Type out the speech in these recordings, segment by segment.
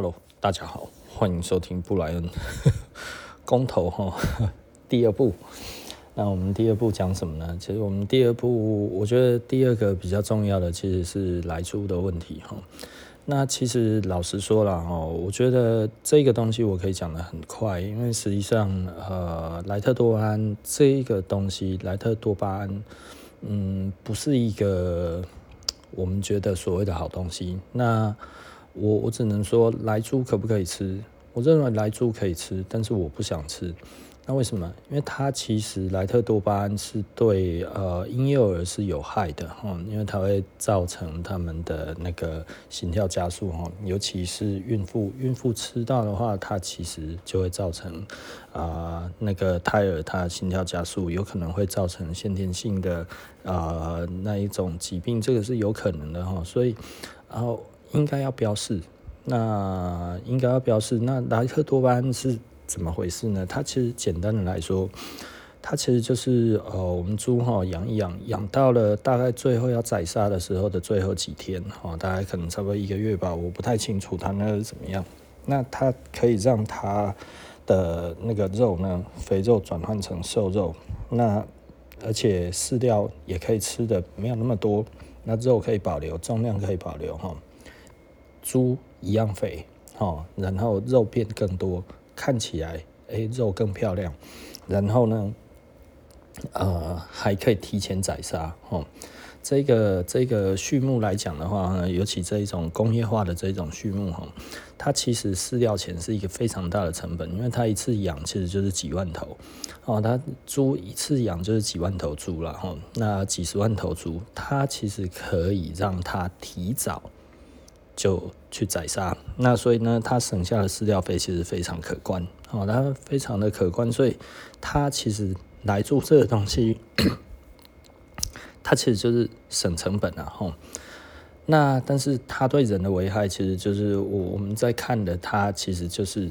Hello，大家好，欢迎收听布莱恩 公投哈 第二部。那我们第二部讲什么呢？其实我们第二部，我觉得第二个比较重要的其实是莱猪的问题哈。那其实老实说了哈，我觉得这个东西我可以讲得很快，因为实际上呃，莱特多巴胺这个东西，莱特多巴胺，嗯，不是一个我们觉得所谓的好东西。那我我只能说，莱猪可不可以吃？我认为莱猪可以吃，但是我不想吃。那为什么？因为它其实莱特多巴胺是对呃婴幼儿是有害的哈，因为它会造成他们的那个心跳加速哈，尤其是孕妇，孕妇吃到的话，它其实就会造成啊、那个胎儿它心跳加速，有可能会造成先天性的啊、那一种疾病，这个是有可能的哈，所以然后。应该要标示，那应该要标示。那莱克多巴胺是怎么回事呢？它其实简单的来说，它其实就是呃，我们猪哈养一养，养到了大概最后要宰杀的时候的最后几天哈，大概可能差不多一个月吧，我不太清楚它那个是怎么样。那它可以让它的那个肉呢，肥肉转换成瘦肉，那而且饲料也可以吃的没有那么多，那肉可以保留，重量可以保留哈。猪一样肥，哦，然后肉变更多，看起来诶肉更漂亮，然后呢，呃还可以提前宰杀，哦，这个这个畜牧来讲的话呢，尤其这一种工业化的这种畜牧哈，它其实饲料钱是一个非常大的成本，因为它一次养其实就是几万头，哦，它猪一次养就是几万头猪了，哈，那几十万头猪，它其实可以让它提早。就去宰杀，那所以呢，他省下的饲料费其实非常可观，哦，它非常的可观，所以它其实来做这个东西，它其实就是省成本啊，吼。那但是它对人的危害，其实就是我我们在看的，它其实就是，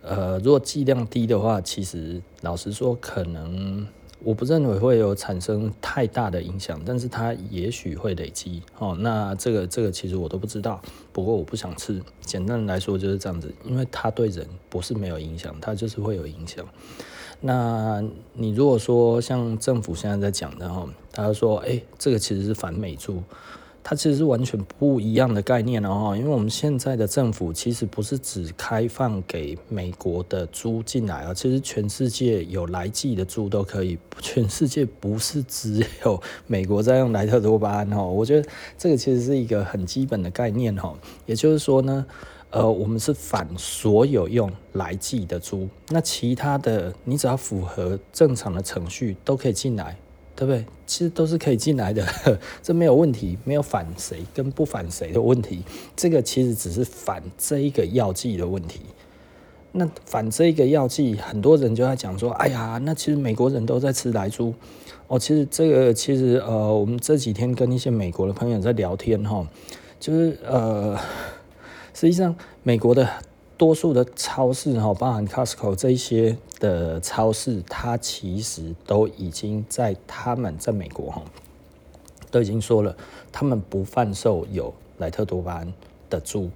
呃，如果剂量低的话，其实老实说可能。我不认为会有产生太大的影响，但是它也许会累积。哦，那这个这个其实我都不知道。不过我不想吃。简单来说就是这样子，因为它对人不是没有影响，它就是会有影响。那你如果说像政府现在在讲的哦，他说哎，这个其实是反美猪。它其实是完全不一样的概念哦，因为我们现在的政府其实不是只开放给美国的猪进来啊，其实全世界有来记的猪都可以，全世界不是只有美国在用莱特多巴胺哦，我觉得这个其实是一个很基本的概念哦，也就是说呢，呃，我们是反所有用来记的猪，那其他的你只要符合正常的程序都可以进来。对不对？其实都是可以进来的，这没有问题，没有反谁跟不反谁的问题。这个其实只是反这一个药剂的问题。那反这一个药剂，很多人就在讲说：“哎呀，那其实美国人都在吃莱猪。”哦，其实这个其实呃，我们这几天跟一些美国的朋友在聊天哈，就是呃，实际上美国的。多数的超市哈，包含 Costco 这些的超市，它其实都已经在他们在美国哈，都已经说了，他们不贩售有莱特多巴胺的猪，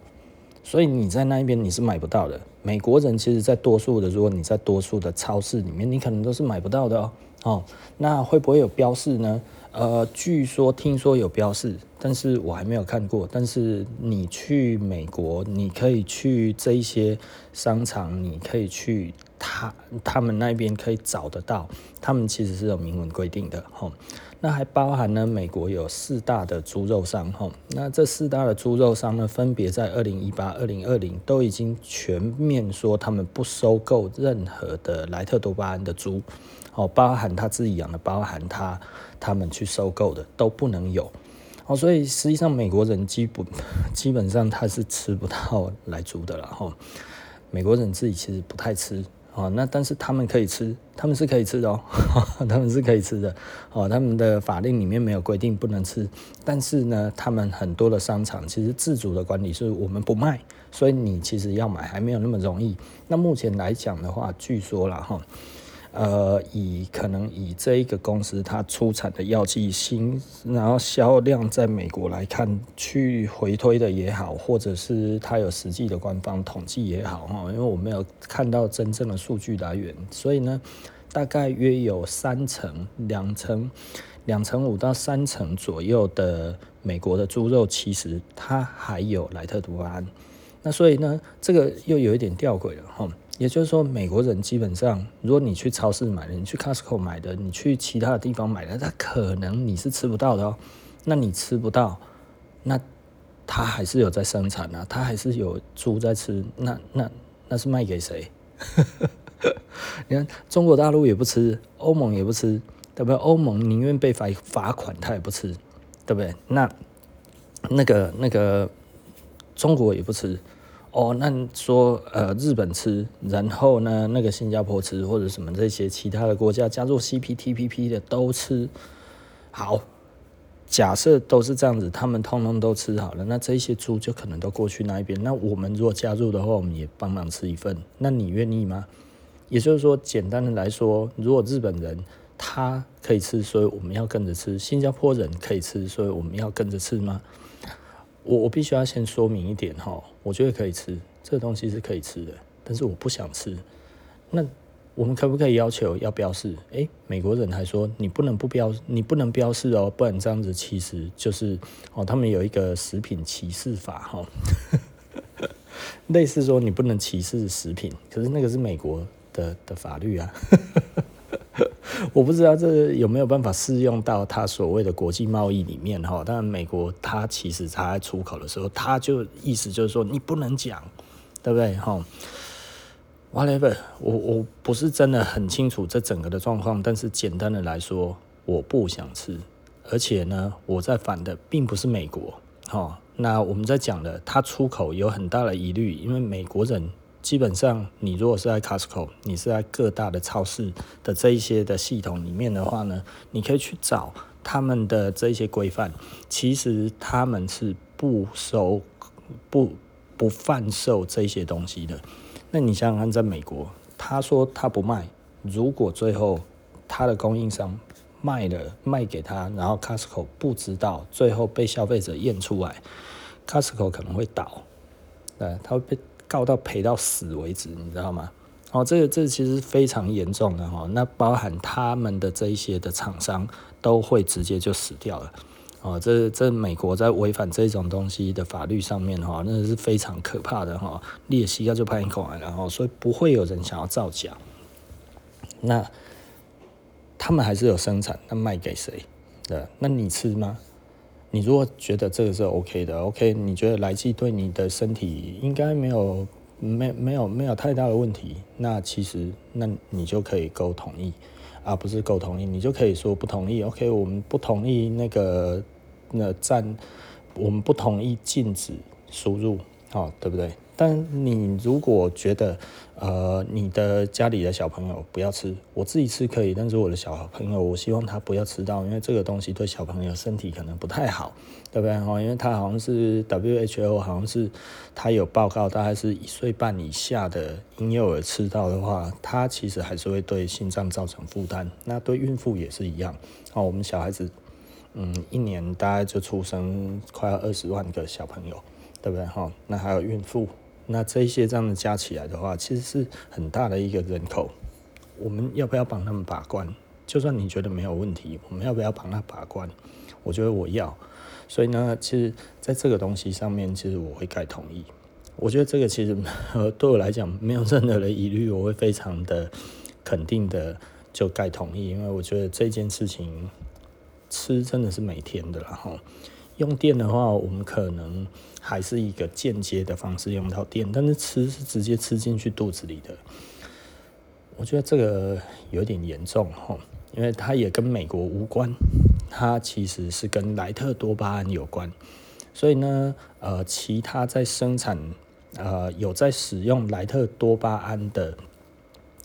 所以你在那一边你是买不到的。美国人其实，在多数的，如果你在多数的超市里面，你可能都是买不到的哦。哦，那会不会有标示呢？呃，据说听说有标示，但是我还没有看过。但是你去美国，你可以去这一些商场，你可以去他他们那边可以找得到，他们其实是有明文规定的。吼，那还包含呢，美国有四大的猪肉商，吼，那这四大的猪肉商呢，分别在二零一八、二零二零都已经全面说他们不收购任何的莱特多巴胺的猪。哦，包含他自己养的，包含他他们去收购的都不能有。哦，所以实际上美国人基本 基本上他是吃不到莱猪的了。哈，美国人自己其实不太吃。哦，那但是他们可以吃，他们是可以吃的哦，他们是可以吃的。哦，他们的法令里面没有规定不能吃，但是呢，他们很多的商场其实自主的管理是我们不卖，所以你其实要买还没有那么容易。那目前来讲的话，据说了哈。呃，以可能以这一个公司它出产的药剂新，然后销量在美国来看，去回推的也好，或者是它有实际的官方统计也好，哈，因为我没有看到真正的数据来源，所以呢，大概约有三成、两成、两成五到三成左右的美国的猪肉，其实它还有莱特多安。那所以呢，这个又有一点吊诡了，哈。也就是说，美国人基本上，如果你去超市买的，你去 Costco 买的，你去其他的地方买的，他可能你是吃不到的哦。那你吃不到，那他还是有在生产啊，他还是有猪在吃。那那那是卖给谁？你看中国大陆也不吃，欧盟也不吃，对不对？欧盟宁愿被罚罚款，他也不吃，对不对？那那个那个中国也不吃。哦，那说呃，日本吃，然后呢，那个新加坡吃，或者什么这些其他的国家加入 CPTPP 的都吃。好，假设都是这样子，他们通通都吃好了，那这些猪就可能都过去那一边。那我们如果加入的话，我们也帮忙吃一份。那你愿意吗？也就是说，简单的来说，如果日本人他可以吃，所以我们要跟着吃；新加坡人可以吃，所以我们要跟着吃吗？我我必须要先说明一点哈，我觉得可以吃，这个东西是可以吃的，但是我不想吃。那我们可不可以要求要标示？诶，美国人还说你不能不标，你不能标示哦，不然这样子其实就是哦，他们有一个食品歧视法哈，类似说你不能歧视食品，可是那个是美国的的法律啊。我不知道这有没有办法适用到他所谓的国际贸易里面哈？但美国它其实他在出口的时候，他就意思就是说你不能讲，对不对哈？Whatever，我我不是真的很清楚这整个的状况，但是简单的来说，我不想吃，而且呢，我在反的并不是美国哈。那我们在讲的，它出口有很大的疑虑，因为美国人。基本上，你如果是在 Costco，你是在各大的超市的这一些的系统里面的话呢，你可以去找他们的这些规范。其实他们是不收、不不贩售这些东西的。那你想想看，在美国，他说他不卖，如果最后他的供应商卖了卖给他，然后 Costco 不知道，最后被消费者验出来，Costco 可能会倒，对，他会被。告到赔到死为止，你知道吗？哦，这个这其实非常严重的哈，那包含他们的这一些的厂商都会直接就死掉了。哦，这这美国在违反这种东西的法律上面哈，那是非常可怕的哈，裂隙要就拍一口来，然后所以不会有人想要造假。那他们还是有生产，那卖给谁？对，那你吃吗？你如果觉得这个是 OK 的，OK，你觉得来气对你的身体应该没有没没有没有太大的问题，那其实那你就可以够同意，而不是够同意，你就可以说不同意。OK，我们不同意那个那站，我们不同意禁止输入，哦，对不对？但你如果觉得，呃，你的家里的小朋友不要吃，我自己吃可以，但是我的小朋友，我希望他不要吃到，因为这个东西对小朋友身体可能不太好，对不对？因为他好像是 WHO，好像是他有报告，大概是一岁半以下的婴幼儿吃到的话，他其实还是会对心脏造成负担。那对孕妇也是一样。哦，我们小孩子，嗯，一年大概就出生快要二十万个小朋友，对不对？哈，那还有孕妇。那这些这样的加起来的话，其实是很大的一个人口。我们要不要帮他们把关？就算你觉得没有问题，我们要不要帮他把关？我觉得我要。所以呢，其实在这个东西上面，其实我会盖同意。我觉得这个其实呃 对我来讲没有任何的疑虑，我会非常的肯定的就盖同意，因为我觉得这件事情吃真的是每天的啦哈。用电的话，我们可能还是一个间接的方式用到电，但是吃是直接吃进去肚子里的。我觉得这个有点严重哈，因为它也跟美国无关，它其实是跟莱特多巴胺有关。所以呢，呃，其他在生产呃有在使用莱特多巴胺的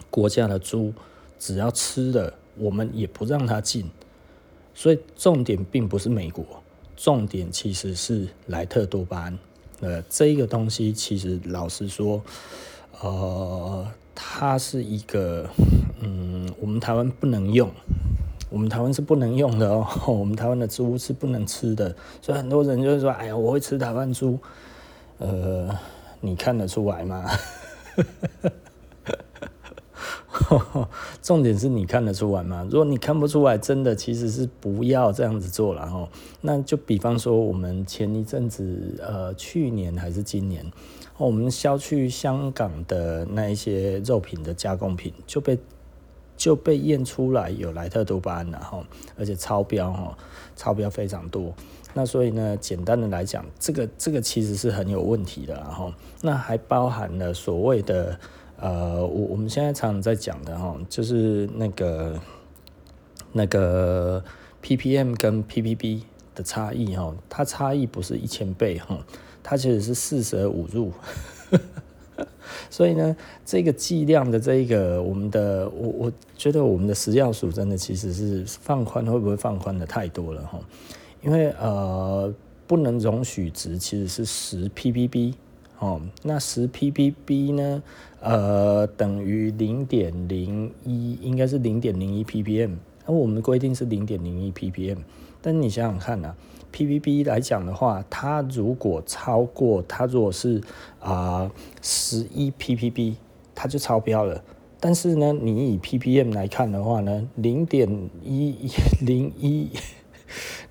国家的猪，只要吃了，我们也不让它进。所以重点并不是美国。重点其实是莱特多巴胺，呃，这个东西其实老实说，呃，它是一个，嗯，我们台湾不能用，我们台湾是不能用的哦，我们台湾的猪是不能吃的，所以很多人就是说，哎呀，我会吃台湾猪，呃，你看得出来吗？重点是你看得出来吗？如果你看不出来，真的其实是不要这样子做了哈。那就比方说，我们前一阵子，呃，去年还是今年，我们销去香港的那一些肉品的加工品就被就被验出来有莱特多巴胺了哈，而且超标哈，超标非常多。那所以呢，简单的来讲，这个这个其实是很有问题的然后，那还包含了所谓的。呃，我我们现在常常在讲的哈，就是那个那个 ppm 跟 ppb 的差异哈，它差异不是一千倍哈，它其实是四舍五入，所以呢，这个剂量的这一个我们的我我觉得我们的食药署真的其实是放宽会不会放宽的太多了哈，因为呃不能容许值其实是十 ppb。哦，那十 ppb 呢？呃，等于零点零一，应该是零点零一 ppm。那我们的规定是零点零一 ppm。但你想想看啊，ppb 来讲的话，它如果超过，它如果是啊十一 ppb，它就超标了。但是呢，你以 ppm 来看的话呢，零点一零一。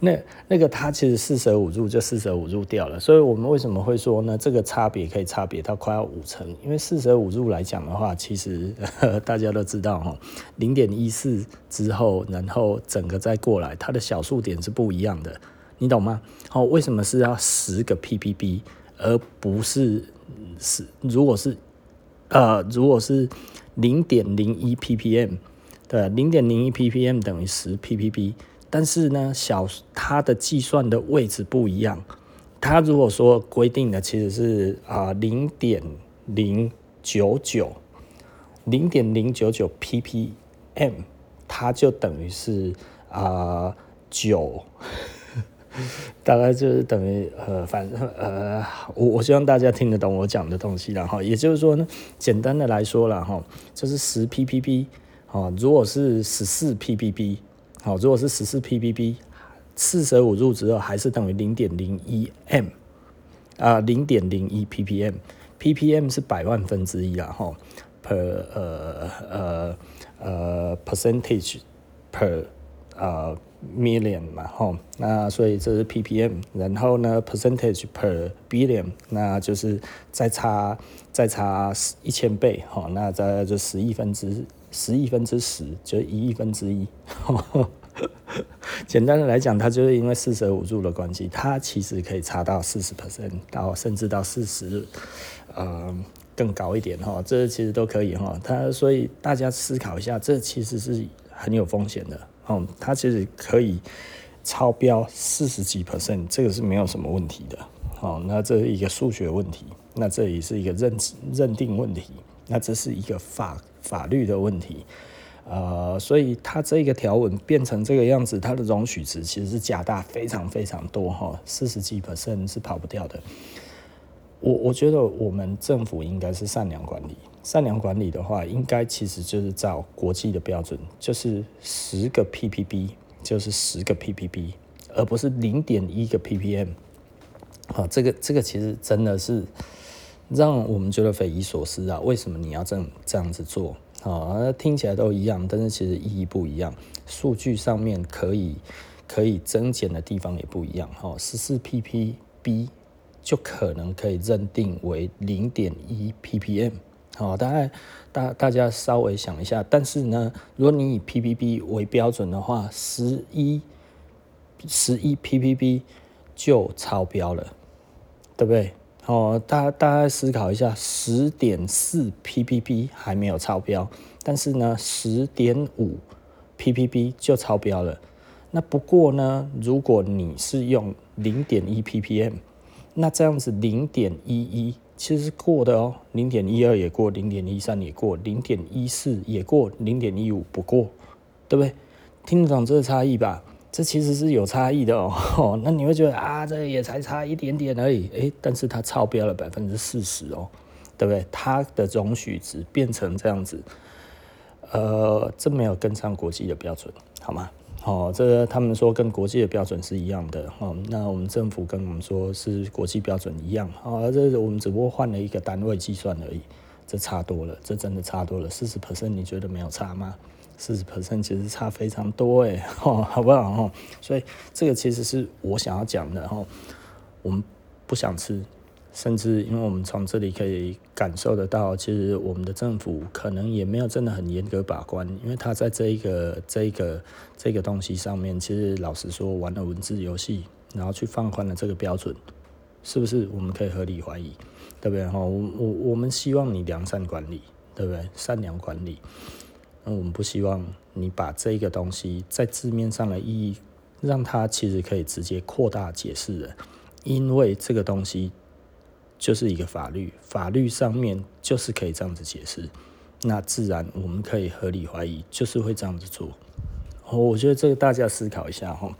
那那个它其实四舍五入就四舍五入掉了，所以我们为什么会说呢？这个差别可以差别到快要五成，因为四舍五入来讲的话，其实 大家都知道哈，零点一四之后，然后整个再过来，它的小数点是不一样的，你懂吗？哦，为什么是要十个 ppb 而不是十？如果是呃，如果是零点零一 ppm，对，零点零一 ppm 等于十 ppb。但是呢，小它的计算的位置不一样。它如果说规定的其实是啊零点零九九，零点零九九 ppm，它就等于是啊九，大概就是等于呃，反正呃，我我希望大家听得懂我讲的东西，然后也就是说呢，简单的来说了哈，就是十 ppb，哦，如果是十四 ppb。好，如果是十四 ppb，四舍五入之后还是等于零点零一 m，啊，零点零一 ppm，ppm 是百万分之一啊，哈，per 呃呃呃 percentage per 呃 million 嘛，哈，那所以这是 ppm，然后呢 percentage per billion，那就是再差再差一千倍，哈，那再就十亿分之。十亿分之十就一亿分之一，简单的来讲，它就是因为四舍五入的关系，它其实可以差到四十 percent 到甚至到四十，呃，更高一点哈，这其实都可以哈。它所以大家思考一下，这其实是很有风险的哦。它其实可以超标四十几 percent，这个是没有什么问题的。好，那这是一个数学问题，那这也是一个认认定问题，那这是一个法。法律的问题，呃，所以它这个条文变成这个样子，它的容许值其实是加大非常非常多哈，四十几 percent 是跑不掉的。我我觉得我们政府应该是善良管理，善良管理的话，应该其实就是照国际的标准，就是十个 ppb 就是十个 ppb，而不是零点一个 ppm。好，这个这个其实真的是。让我们觉得匪夷所思啊！为什么你要这样这样子做？啊，听起来都一样，但是其实意义不一样。数据上面可以可以增减的地方也不一样。哈，十四 ppb 就可能可以认定为零点一 ppm。好，大概大大家稍微想一下。但是呢，如果你以 ppb 为标准的话，十一十一 ppb 就超标了，对不对？哦，大大家思考一下，十点四 ppb 还没有超标，但是呢，十点五 ppb 就超标了。那不过呢，如果你是用零点一 ppm，那这样子零点一一其实是过的哦，零点一二也过，零点一三也过，零点一四也过，零点一五不过，对不对？听得懂这个差异吧？这其实是有差异的哦，那你会觉得啊，这也才差一点点而已，诶，但是它超标了百分之四十哦，对不对？它的容许值变成这样子，呃，这没有跟上国际的标准，好吗？哦，这个他们说跟国际的标准是一样的，哦，那我们政府跟我们说是国际标准一样，哦，这我们只不过换了一个单位计算而已，这差多了，这真的差多了，四十 percent 你觉得没有差吗？四十 percent 其实差非常多诶，哦，好不好？哦，所以这个其实是我想要讲的，哦，我们不想吃。甚至，因为我们从这里可以感受得到，其实我们的政府可能也没有真的很严格把关，因为他在这一个、这一个、这个东西上面，其实老实说，玩了文字游戏，然后去放宽了这个标准，是不是？我们可以合理怀疑，对不对？哈，我我我们希望你良善管理，对不对？善良管理，那我们不希望你把这个东西在字面上的意义，让它其实可以直接扩大解释的，因为这个东西。就是一个法律，法律上面就是可以这样子解释，那自然我们可以合理怀疑，就是会这样子做。我觉得这个大家思考一下哈，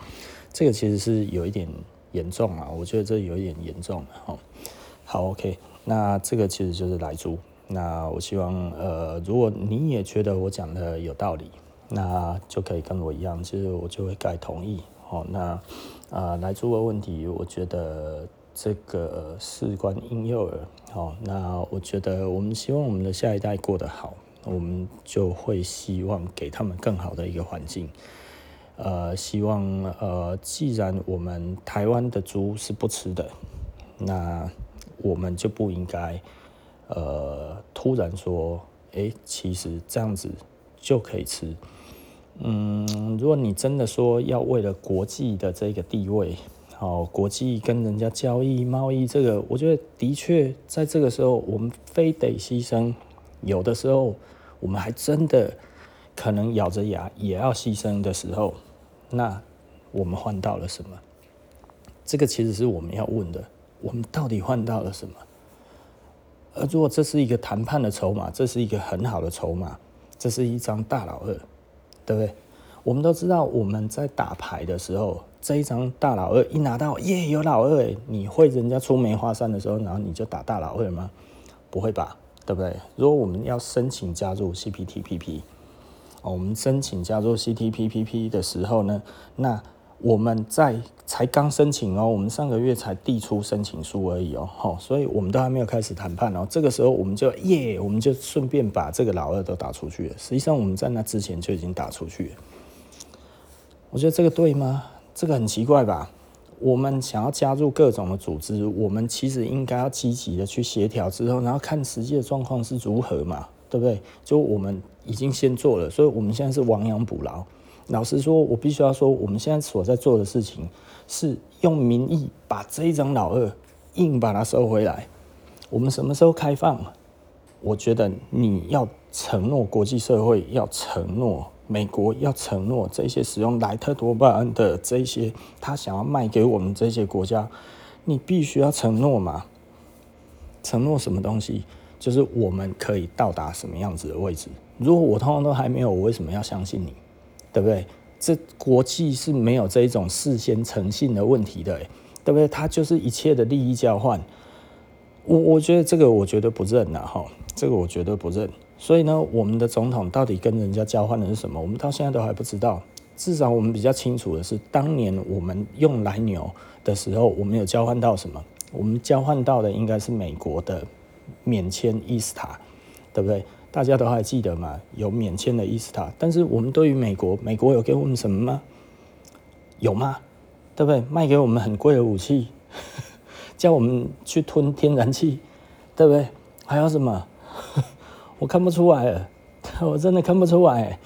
这个其实是有一点严重啊，我觉得这有一点严重哈。好，OK，那这个其实就是来租。那我希望呃，如果你也觉得我讲的有道理，那就可以跟我一样，其实我就会盖同意。好，那啊，来猪的问题，我觉得。这个事关婴幼儿，好，那我觉得我们希望我们的下一代过得好，我们就会希望给他们更好的一个环境。呃，希望呃，既然我们台湾的猪是不吃的，那我们就不应该呃突然说，哎，其实这样子就可以吃。嗯，如果你真的说要为了国际的这个地位，好，国际跟人家交易贸易，这个我觉得的确在这个时候，我们非得牺牲。有的时候，我们还真的可能咬着牙也要牺牲的时候，那我们换到了什么？这个其实是我们要问的：我们到底换到了什么？而如果这是一个谈判的筹码，这是一个很好的筹码，这是一张大老二，对不对？我们都知道，我们在打牌的时候。这一张大老二一拿到，耶，有老二，你会人家出梅花三的时候，然后你就打大老二吗？不会吧，对不对？如果我们要申请加入 CPTPP，哦，我们申请加入 CPTPP 的时候呢，那我们在才刚申请哦，我们上个月才递出申请书而已哦，吼，所以我们都还没有开始谈判哦。这个时候我们就耶，我们就顺便把这个老二都打出去了。实际上我们在那之前就已经打出去了。我觉得这个对吗？这个很奇怪吧？我们想要加入各种的组织，我们其实应该要积极的去协调之后，然后看实际的状况是如何嘛，对不对？就我们已经先做了，所以我们现在是亡羊补牢。老实说，我必须要说，我们现在所在做的事情是用民意把这一张老二硬把它收回来。我们什么时候开放？我觉得你要承诺国际社会，要承诺。美国要承诺这些使用莱特多巴胺的这些，他想要卖给我们这些国家，你必须要承诺嘛？承诺什么东西？就是我们可以到达什么样子的位置？如果我通通都还没有，我为什么要相信你？对不对？这国际是没有这一种事先诚信的问题的，对不对？它就是一切的利益交换。我我觉得这个我绝对不认呐，哈，这个我绝对不认。所以呢，我们的总统到底跟人家交换的是什么？我们到现在都还不知道。至少我们比较清楚的是，当年我们用来牛的时候，我们有交换到什么？我们交换到的应该是美国的免签伊斯塔，对不对？大家都还记得吗？有免签的伊斯塔。但是我们对于美国，美国有给我们什么吗？有吗？对不对？卖给我们很贵的武器，叫我们去吞天然气，对不对？还有什么？我看不出来，我真的看不出来。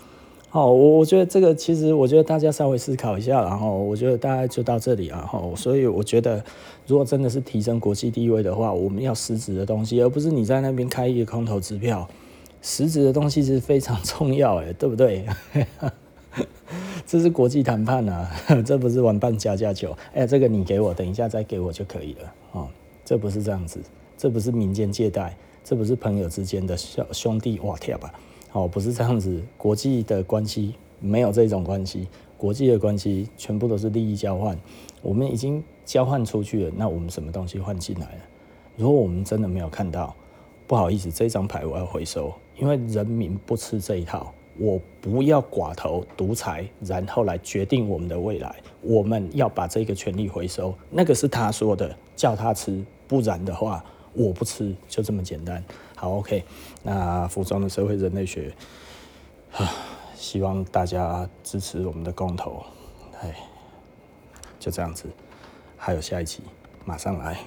好，我我觉得这个其实，我觉得大家稍微思考一下，然后我觉得大概就到这里啊。哈，所以我觉得，如果真的是提升国际地位的话，我们要实质的东西，而不是你在那边开一个空头支票。实质的东西是非常重要，哎，对不对？这是国际谈判啊，这不是玩扮家家酒。哎，这个你给我，等一下再给我就可以了。哦，这不是这样子，这不是民间借贷。这不是朋友之间的兄兄弟哇贴吧？哦，不是这样子，国际的关系没有这种关系，国际的关系全部都是利益交换。我们已经交换出去了，那我们什么东西换进来了？如果我们真的没有看到，不好意思，这张牌我要回收，因为人民不吃这一套。我不要寡头独裁，然后来决定我们的未来。我们要把这个权利回收，那个是他说的，叫他吃，不然的话我不吃，就这么简单。好，OK，那服装的社会人类学，啊，希望大家支持我们的公投，哎，就这样子，还有下一期，马上来。